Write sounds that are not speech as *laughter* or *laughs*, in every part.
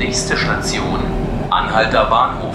Nächste Station, Anhalter Bahnhof.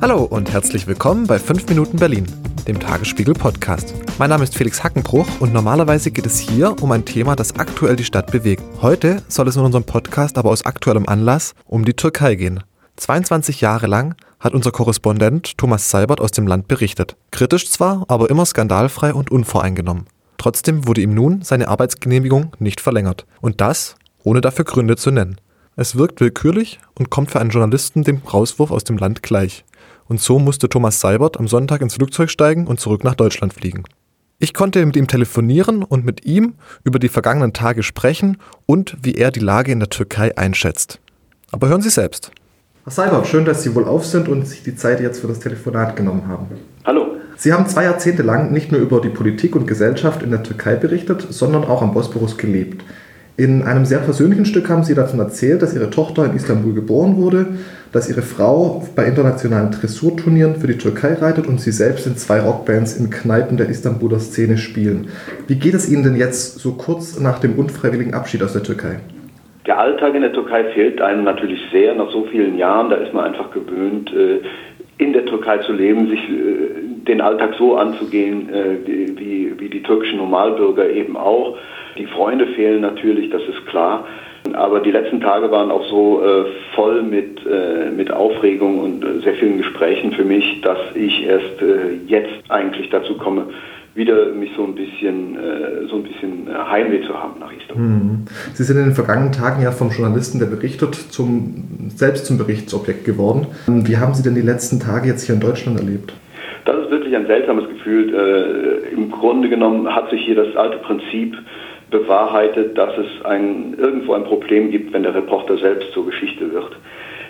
Hallo und herzlich willkommen bei 5 Minuten Berlin, dem Tagesspiegel Podcast. Mein Name ist Felix Hackenbruch und normalerweise geht es hier um ein Thema, das aktuell die Stadt bewegt. Heute soll es in unserem Podcast aber aus aktuellem Anlass um die Türkei gehen. 22 Jahre lang hat unser Korrespondent Thomas Seibert aus dem Land berichtet. Kritisch zwar, aber immer skandalfrei und unvoreingenommen. Trotzdem wurde ihm nun seine Arbeitsgenehmigung nicht verlängert. Und das, ohne dafür Gründe zu nennen. Es wirkt willkürlich und kommt für einen Journalisten dem Rauswurf aus dem Land gleich. Und so musste Thomas Seibert am Sonntag ins Flugzeug steigen und zurück nach Deutschland fliegen. Ich konnte mit ihm telefonieren und mit ihm über die vergangenen Tage sprechen und wie er die Lage in der Türkei einschätzt. Aber hören Sie selbst. Herr Seibert, schön, dass Sie wohl auf sind und sich die Zeit jetzt für das Telefonat genommen haben. Hallo. Sie haben zwei Jahrzehnte lang nicht nur über die Politik und Gesellschaft in der Türkei berichtet, sondern auch am Bosporus gelebt. In einem sehr persönlichen Stück haben Sie davon erzählt, dass Ihre Tochter in Istanbul geboren wurde, dass Ihre Frau bei internationalen Dressurturnieren für die Türkei reitet und Sie selbst in zwei Rockbands in Kneipen der Istanbuler Szene spielen. Wie geht es Ihnen denn jetzt so kurz nach dem unfreiwilligen Abschied aus der Türkei? Der Alltag in der Türkei fehlt einem natürlich sehr nach so vielen Jahren. Da ist man einfach gewöhnt, äh, in der Türkei zu leben, sich äh, den Alltag so anzugehen, äh, wie, wie die türkischen Normalbürger eben auch. Die Freunde fehlen natürlich, das ist klar. Aber die letzten Tage waren auch so äh, voll mit, äh, mit Aufregung und äh, sehr vielen Gesprächen für mich, dass ich erst jetzt eigentlich dazu komme, wieder mich so ein bisschen, äh, so ein bisschen äh, Heimweh zu haben nach Istanbul. Mhm. Sie sind in den vergangenen Tagen ja vom Journalisten, der berichtet, zum, selbst zum Berichtsobjekt geworden. Wie haben Sie denn die letzten Tage jetzt hier in Deutschland erlebt? Das ist wirklich ein seltsames Gefühl. Äh, Im Grunde genommen hat sich hier das alte Prinzip bewahrheitet, dass es ein, irgendwo ein Problem gibt, wenn der Reporter selbst zur Geschichte.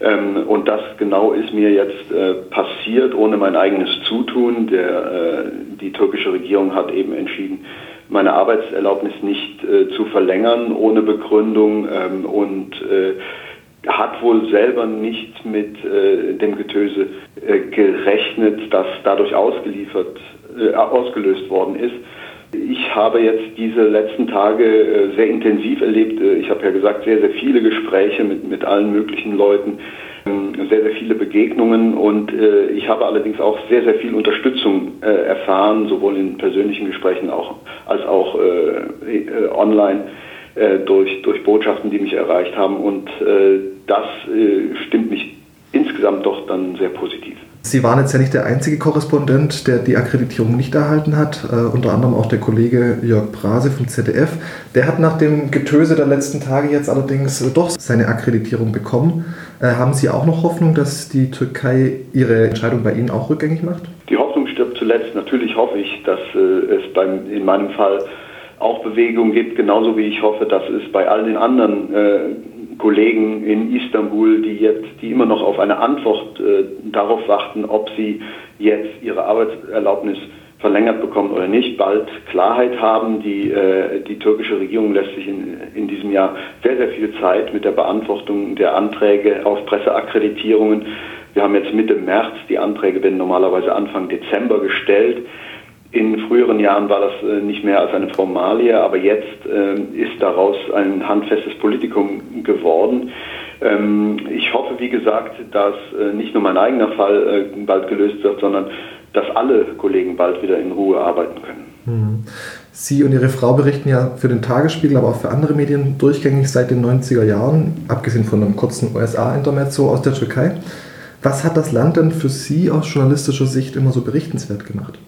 Ähm, und das genau ist mir jetzt äh, passiert, ohne mein eigenes Zutun. Der, äh, die türkische Regierung hat eben entschieden, meine Arbeitserlaubnis nicht äh, zu verlängern ohne Begründung ähm, und äh, hat wohl selber nicht mit äh, dem Getöse äh, gerechnet, das dadurch ausgeliefert, ausgelöst worden ist. Ich habe jetzt diese letzten Tage äh, sehr intensiv erlebt. Äh, ich habe ja gesagt, sehr, sehr viele Gespräche mit, mit allen möglichen Leuten, ähm, sehr, sehr viele Begegnungen und äh, ich habe allerdings auch sehr, sehr viel Unterstützung erfahren, sowohl in persönlichen Gesprächen auch, als auch online durch, durch Botschaften, die mich erreicht haben und das stimmt mich insgesamt doch dann sehr positiv. Sie waren jetzt ja nicht der einzige Korrespondent, der die Akkreditierung nicht erhalten hat. Äh, unter anderem auch der Kollege Jörg Brase vom ZDF. Der hat nach dem Getöse der letzten Tage jetzt allerdings doch seine Akkreditierung bekommen. Äh, haben Sie auch noch Hoffnung, dass die Türkei ihre Entscheidung bei Ihnen auch rückgängig macht? Die Hoffnung stirbt zuletzt. Natürlich hoffe ich, dass äh, es beim, in meinem Fall auch Bewegung gibt, genauso wie ich hoffe, dass es bei all den anderen äh, Kollegen in Istanbul, die jetzt, die immer noch auf eine Antwort äh, darauf warten, ob sie jetzt ihre Arbeitserlaubnis verlängert bekommen oder nicht, bald Klarheit haben. Die, äh, die türkische Regierung lässt sich in, in diesem Jahr sehr, sehr viel Zeit mit der Beantwortung der Anträge auf Presseakkreditierungen. Wir haben jetzt Mitte März, die Anträge werden normalerweise Anfang Dezember gestellt. In früheren Jahren war das äh, nicht mehr als eine Formalie, aber jetzt ähm, ist daraus ein handfestes Politikum geworden. Ähm, ich hoffe, wie gesagt, dass äh, nicht nur mein eigener Fall äh, bald gelöst wird, sondern dass alle Kollegen bald wieder in Ruhe arbeiten können. Mhm. Sie und Ihre Frau berichten ja für den Tagesspiegel, aber auch für andere Medien durchgängig seit den 90er Jahren, abgesehen von einem kurzen USA-Intermezzo aus der Türkei. Was hat das Land denn für Sie aus journalistischer Sicht immer so berichtenswert gemacht?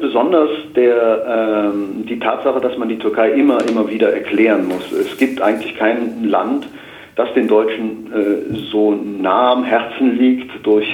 Besonders der, ähm, die Tatsache, dass man die Türkei immer, immer wieder erklären muss. Es gibt eigentlich kein Land, das den Deutschen äh, so nah am Herzen liegt durch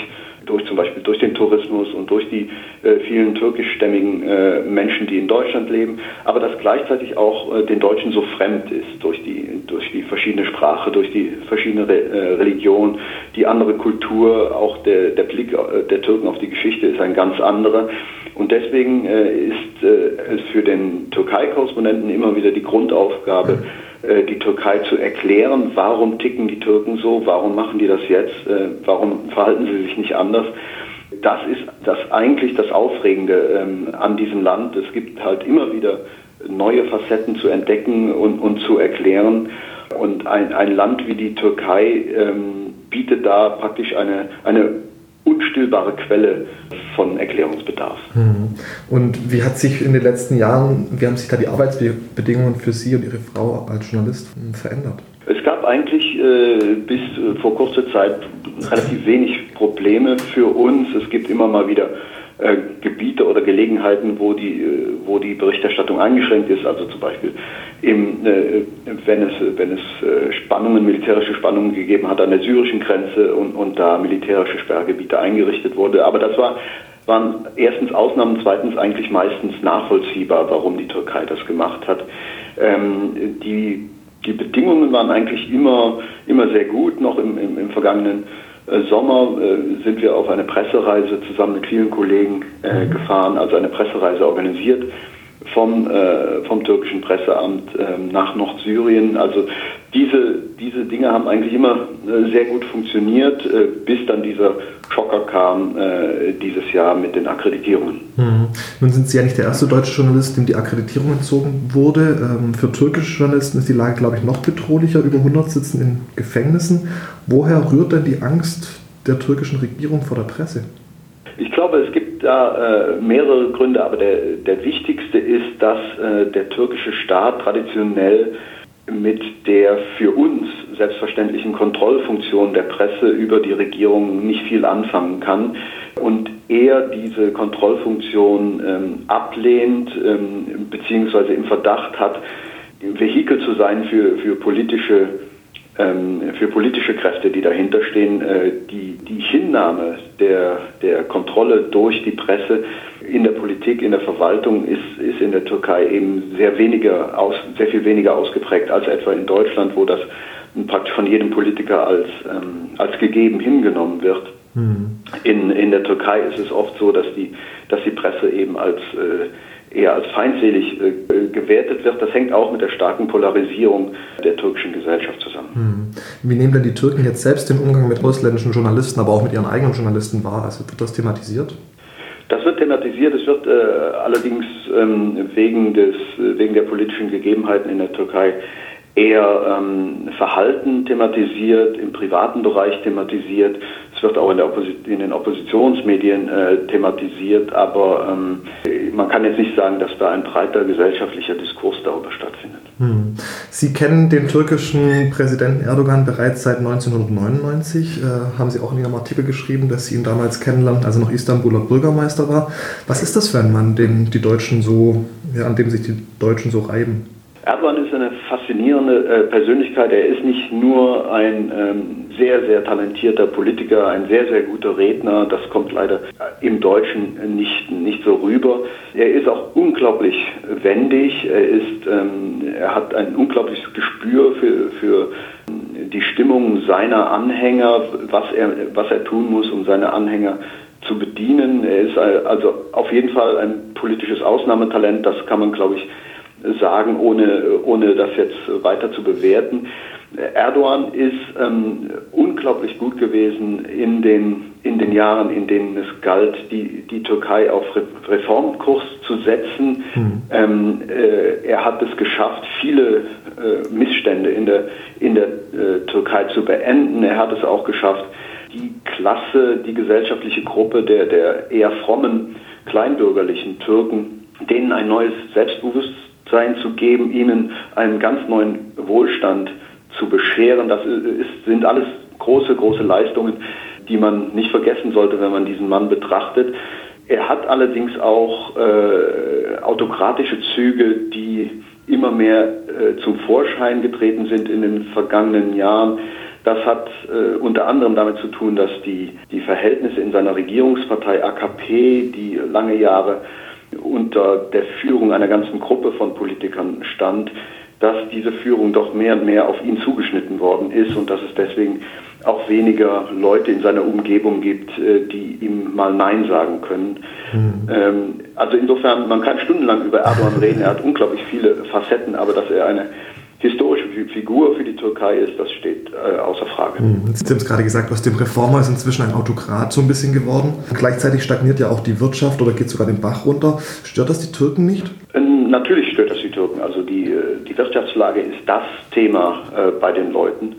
durch zum Beispiel durch den Tourismus und durch die äh, vielen türkischstämmigen äh, Menschen, die in Deutschland leben, aber das gleichzeitig auch äh, den Deutschen so fremd ist durch die durch die verschiedene Sprache, durch die verschiedene Re äh, Religion, die andere Kultur, auch der der Blick äh, der Türken auf die Geschichte ist ein ganz anderer. Und deswegen äh, ist es für den Türkei-Korrespondenten immer wieder die Grundaufgabe, die Türkei zu erklären, warum ticken die Türken so, warum machen die das jetzt, äh, warum verhalten sie sich nicht anders. Das ist das eigentlich das Aufregende ähm, an diesem Land. Es gibt halt immer wieder neue Facetten zu entdecken und, und zu erklären. Und ein, ein Land wie die Türkei ähm, bietet da praktisch eine, eine unstillbare Quelle von Erklärungsbedarf. Mhm. Und wie hat sich in den letzten Jahren, wie haben sich da die Arbeitsbedingungen für Sie und Ihre Frau als Journalist verändert? Es gab eigentlich äh, bis äh, vor kurzer Zeit relativ wenig Probleme für uns. Es gibt immer mal wieder äh, Gebiete oder Gelegenheiten, wo die, äh, wo die Berichterstattung eingeschränkt ist, also zum Beispiel im, äh, wenn es, wenn es äh, Spannungen, militärische Spannungen gegeben hat an der syrischen Grenze und, und da militärische Sperrgebiete eingerichtet wurde. Aber das war, waren erstens Ausnahmen, zweitens eigentlich meistens nachvollziehbar, warum die Türkei das gemacht hat. Ähm, die, die Bedingungen waren eigentlich immer, immer sehr gut, noch im, im, im vergangenen Sommer äh, sind wir auf eine Pressereise zusammen mit vielen Kollegen äh, mhm. gefahren, also eine Pressereise organisiert vom, vom türkischen Presseamt ähm, nach Nordsyrien. Also diese, diese Dinge haben eigentlich immer sehr gut funktioniert, bis dann dieser Schocker kam dieses Jahr mit den Akkreditierungen. Mhm. Nun sind Sie ja nicht der erste deutsche Journalist, dem die Akkreditierung entzogen wurde. Ähm, für türkische Journalisten ist die Lage, glaube ich, noch bedrohlicher. Über 100 sitzen in Gefängnissen. Woher rührt denn die Angst der türkischen Regierung vor der Presse? Ich glaube, es gibt da äh, mehrere Gründe, aber der, der wichtigste ist, dass äh, der türkische Staat traditionell mit der für uns selbstverständlichen Kontrollfunktion der Presse über die Regierung nicht viel anfangen kann und er diese Kontrollfunktion ähm, ablehnt ähm, beziehungsweise im Verdacht hat, Vehikel zu sein für, für politische für politische Kräfte, die dahinter stehen, äh, die, die Hinnahme der, der Kontrolle durch die Presse in der Politik, in der Verwaltung ist, ist in der Türkei eben sehr weniger aus, sehr viel weniger ausgeprägt als etwa in Deutschland, wo das praktisch von jedem Politiker als, ähm, als gegeben hingenommen wird. Mhm. In, in der Türkei ist es oft so, dass die, dass die Presse eben als äh, eher als feindselig äh, gewertet wird. Das hängt auch mit der starken Polarisierung der türkischen Gesellschaft zusammen. Hm. Wie nehmen denn die Türken jetzt selbst den Umgang mit ausländischen Journalisten, aber auch mit ihren eigenen Journalisten wahr? Also wird das thematisiert? Das wird thematisiert. Es wird äh, allerdings ähm, wegen, des, wegen der politischen Gegebenheiten in der Türkei eher ähm, Verhalten thematisiert, im privaten Bereich thematisiert. Es wird auch in, in den Oppositionsmedien äh, thematisiert, aber ähm, man kann jetzt nicht sagen, dass da ein breiter gesellschaftlicher Diskurs darüber stattfindet. Hm. Sie kennen den türkischen Präsidenten Erdogan bereits seit 1999. Äh, haben Sie auch in Ihrem Artikel geschrieben, dass Sie ihn damals kennenlernten, als er noch Istanbuler Bürgermeister war. Was ist das für ein Mann, den die Deutschen so, ja, an dem sich die Deutschen so reiben? Erdogan ist eine faszinierende äh, Persönlichkeit. Er ist nicht nur ein ähm, sehr, sehr talentierter Politiker, ein sehr, sehr guter Redner. Das kommt leider im Deutschen nicht, nicht so rüber. Er ist auch unglaublich wendig. Er, ist, ähm, er hat ein unglaubliches Gespür für, für die Stimmung seiner Anhänger, was er, was er tun muss, um seine Anhänger zu bedienen. Er ist also auf jeden Fall ein politisches Ausnahmetalent. Das kann man, glaube ich, sagen, ohne, ohne das jetzt weiter zu bewerten. Erdogan ist ähm, unglaublich gut gewesen in den, in den Jahren, in denen es galt, die, die Türkei auf Reformkurs zu setzen. Mhm. Ähm, äh, er hat es geschafft, viele äh, Missstände in der, in der äh, Türkei zu beenden. Er hat es auch geschafft, die Klasse, die gesellschaftliche Gruppe der, der eher frommen, kleinbürgerlichen Türken, denen ein neues Selbstbewusstsein sein zu geben, ihnen einen ganz neuen Wohlstand zu bescheren. Das ist, sind alles große, große Leistungen, die man nicht vergessen sollte, wenn man diesen Mann betrachtet. Er hat allerdings auch äh, autokratische Züge, die immer mehr äh, zum Vorschein getreten sind in den vergangenen Jahren. Das hat äh, unter anderem damit zu tun, dass die, die Verhältnisse in seiner Regierungspartei AKP, die lange Jahre unter der Führung einer ganzen Gruppe von Politikern stand, dass diese Führung doch mehr und mehr auf ihn zugeschnitten worden ist und dass es deswegen auch weniger Leute in seiner Umgebung gibt, äh, die ihm mal Nein sagen können. Mhm. Also insofern, man kann stundenlang über Erdogan reden, er hat *laughs* unglaublich viele Facetten, aber dass er eine historische Figur für die Türkei ist, das steht äh, außer Frage. Hm, Sie haben es gerade gesagt, aus dem Reformer ist inzwischen ein Autokrat so ein bisschen geworden. Gleichzeitig stagniert ja auch die Wirtschaft oder geht sogar den Bach runter. Stört das die Türken nicht? Ähm, Natürlich stört das die Türken. Also die, die Wirtschaftslage ist das Thema äh, bei den Leuten.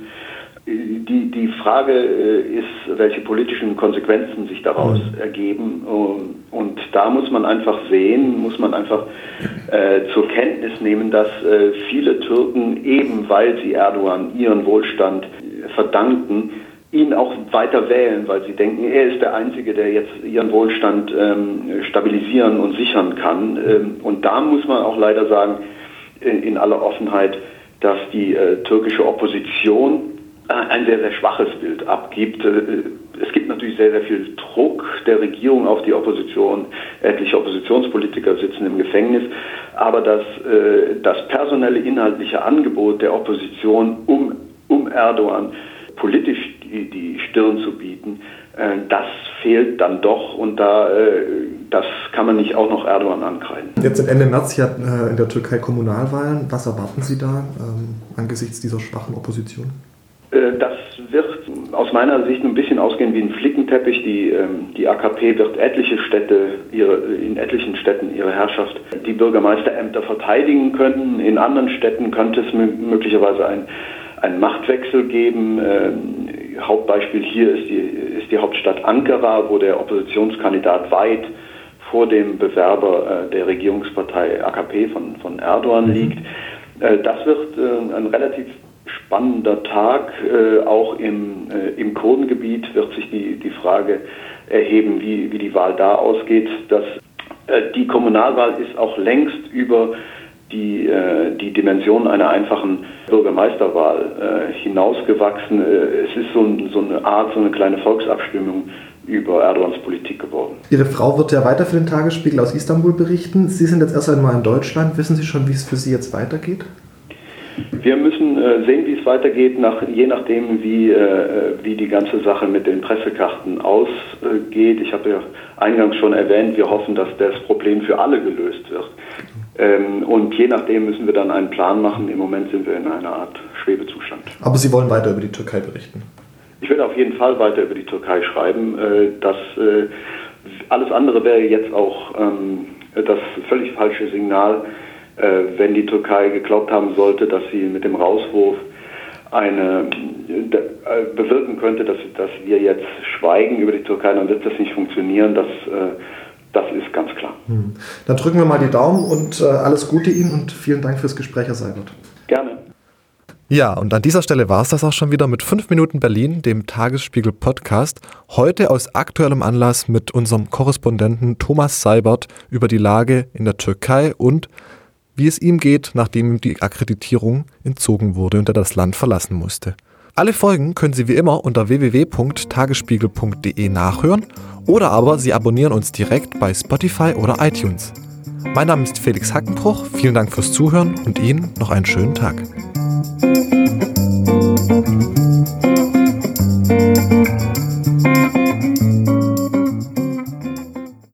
Die, die Frage ist, welche politischen Konsequenzen sich daraus mhm. ergeben. Und da muss man einfach sehen, muss man einfach äh, zur Kenntnis nehmen, dass äh, viele Türken, eben weil sie Erdogan ihren Wohlstand verdanken, ihn auch weiter wählen, weil sie denken, er ist der Einzige, der jetzt ihren Wohlstand ähm, stabilisieren und sichern kann. Ähm, und da muss man auch leider sagen, in, in aller Offenheit, dass die äh, türkische Opposition äh, ein sehr, sehr schwaches Bild abgibt. Äh, es gibt natürlich sehr, sehr viel Druck der Regierung auf die Opposition. Etliche Oppositionspolitiker sitzen im Gefängnis. Aber das, äh, das personelle, inhaltliche Angebot der Opposition um, um Erdogan politisch die, die Stirn zu bieten, äh, das fehlt dann doch und da, äh, das kann man nicht auch noch Erdogan ankreiden. Jetzt sind Ende März ja äh, in der Türkei Kommunalwahlen. Was erwarten Sie da ähm, angesichts dieser schwachen Opposition? Das wird aus meiner Sicht ein bisschen ausgehen wie ein Flickenteppich. Die, ähm, die AKP wird etliche Städte, ihre, in etlichen Städten ihre Herrschaft, die Bürgermeisterämter verteidigen können. In anderen Städten könnte es möglicherweise ein einen Machtwechsel geben. Hauptbeispiel hier ist die, ist die Hauptstadt Ankara, wo der Oppositionskandidat weit vor dem Bewerber äh, der Regierungspartei AKP von, von Erdogan mhm. liegt. Äh, das wird äh, ein relativ spannender Tag. Äh, auch im, äh, im Kurdengebiet wird sich die, die Frage erheben, wie, wie die Wahl da ausgeht. Das, äh, die Kommunalwahl ist auch längst über die, äh, die Dimension einer einfachen Bürgermeisterwahl äh, hinausgewachsen. Äh, es ist so, so, eine Art, so eine kleine Volksabstimmung über Erdogans Politik geworden. Ihre Frau wird ja weiter für den Tagesspiegel aus Istanbul berichten. Sie sind jetzt erst einmal in Deutschland. Wissen Sie schon, wie es für Sie jetzt weitergeht? Wir müssen äh, sehen, wie es weitergeht, nach, je nachdem, wie, äh, wie die ganze Sache mit den Pressekarten ausgeht. Ich habe ja eingangs schon erwähnt, wir hoffen, dass das Problem für alle gelöst wird. Ähm, und je nachdem müssen wir dann einen Plan machen. Im Moment sind wir in einer Art Schwebezustand. Aber Sie wollen weiter über die Türkei berichten? Ich werde auf jeden Fall weiter über die Türkei schreiben. Äh, das, äh, alles andere wäre jetzt auch ähm, das völlig falsche Signal, wenn die Türkei geglaubt haben sollte, dass sie mit dem Rauswurf eine bewirken könnte, dass, dass wir jetzt schweigen über die Türkei, dann wird das nicht funktionieren. Das das ist ganz klar. Hm. Dann drücken wir mal die Daumen und äh, alles Gute Ihnen und vielen Dank fürs Gespräch, Herr Seibert. Gerne. Ja, und an dieser Stelle war es das auch schon wieder mit 5 Minuten Berlin, dem Tagesspiegel Podcast. Heute aus aktuellem Anlass mit unserem Korrespondenten Thomas Seibert über die Lage in der Türkei und wie es ihm geht, nachdem ihm die Akkreditierung entzogen wurde und er das Land verlassen musste. Alle Folgen können Sie wie immer unter www.tagesspiegel.de nachhören oder aber Sie abonnieren uns direkt bei Spotify oder iTunes. Mein Name ist Felix Hackenbruch, vielen Dank fürs Zuhören und Ihnen noch einen schönen Tag.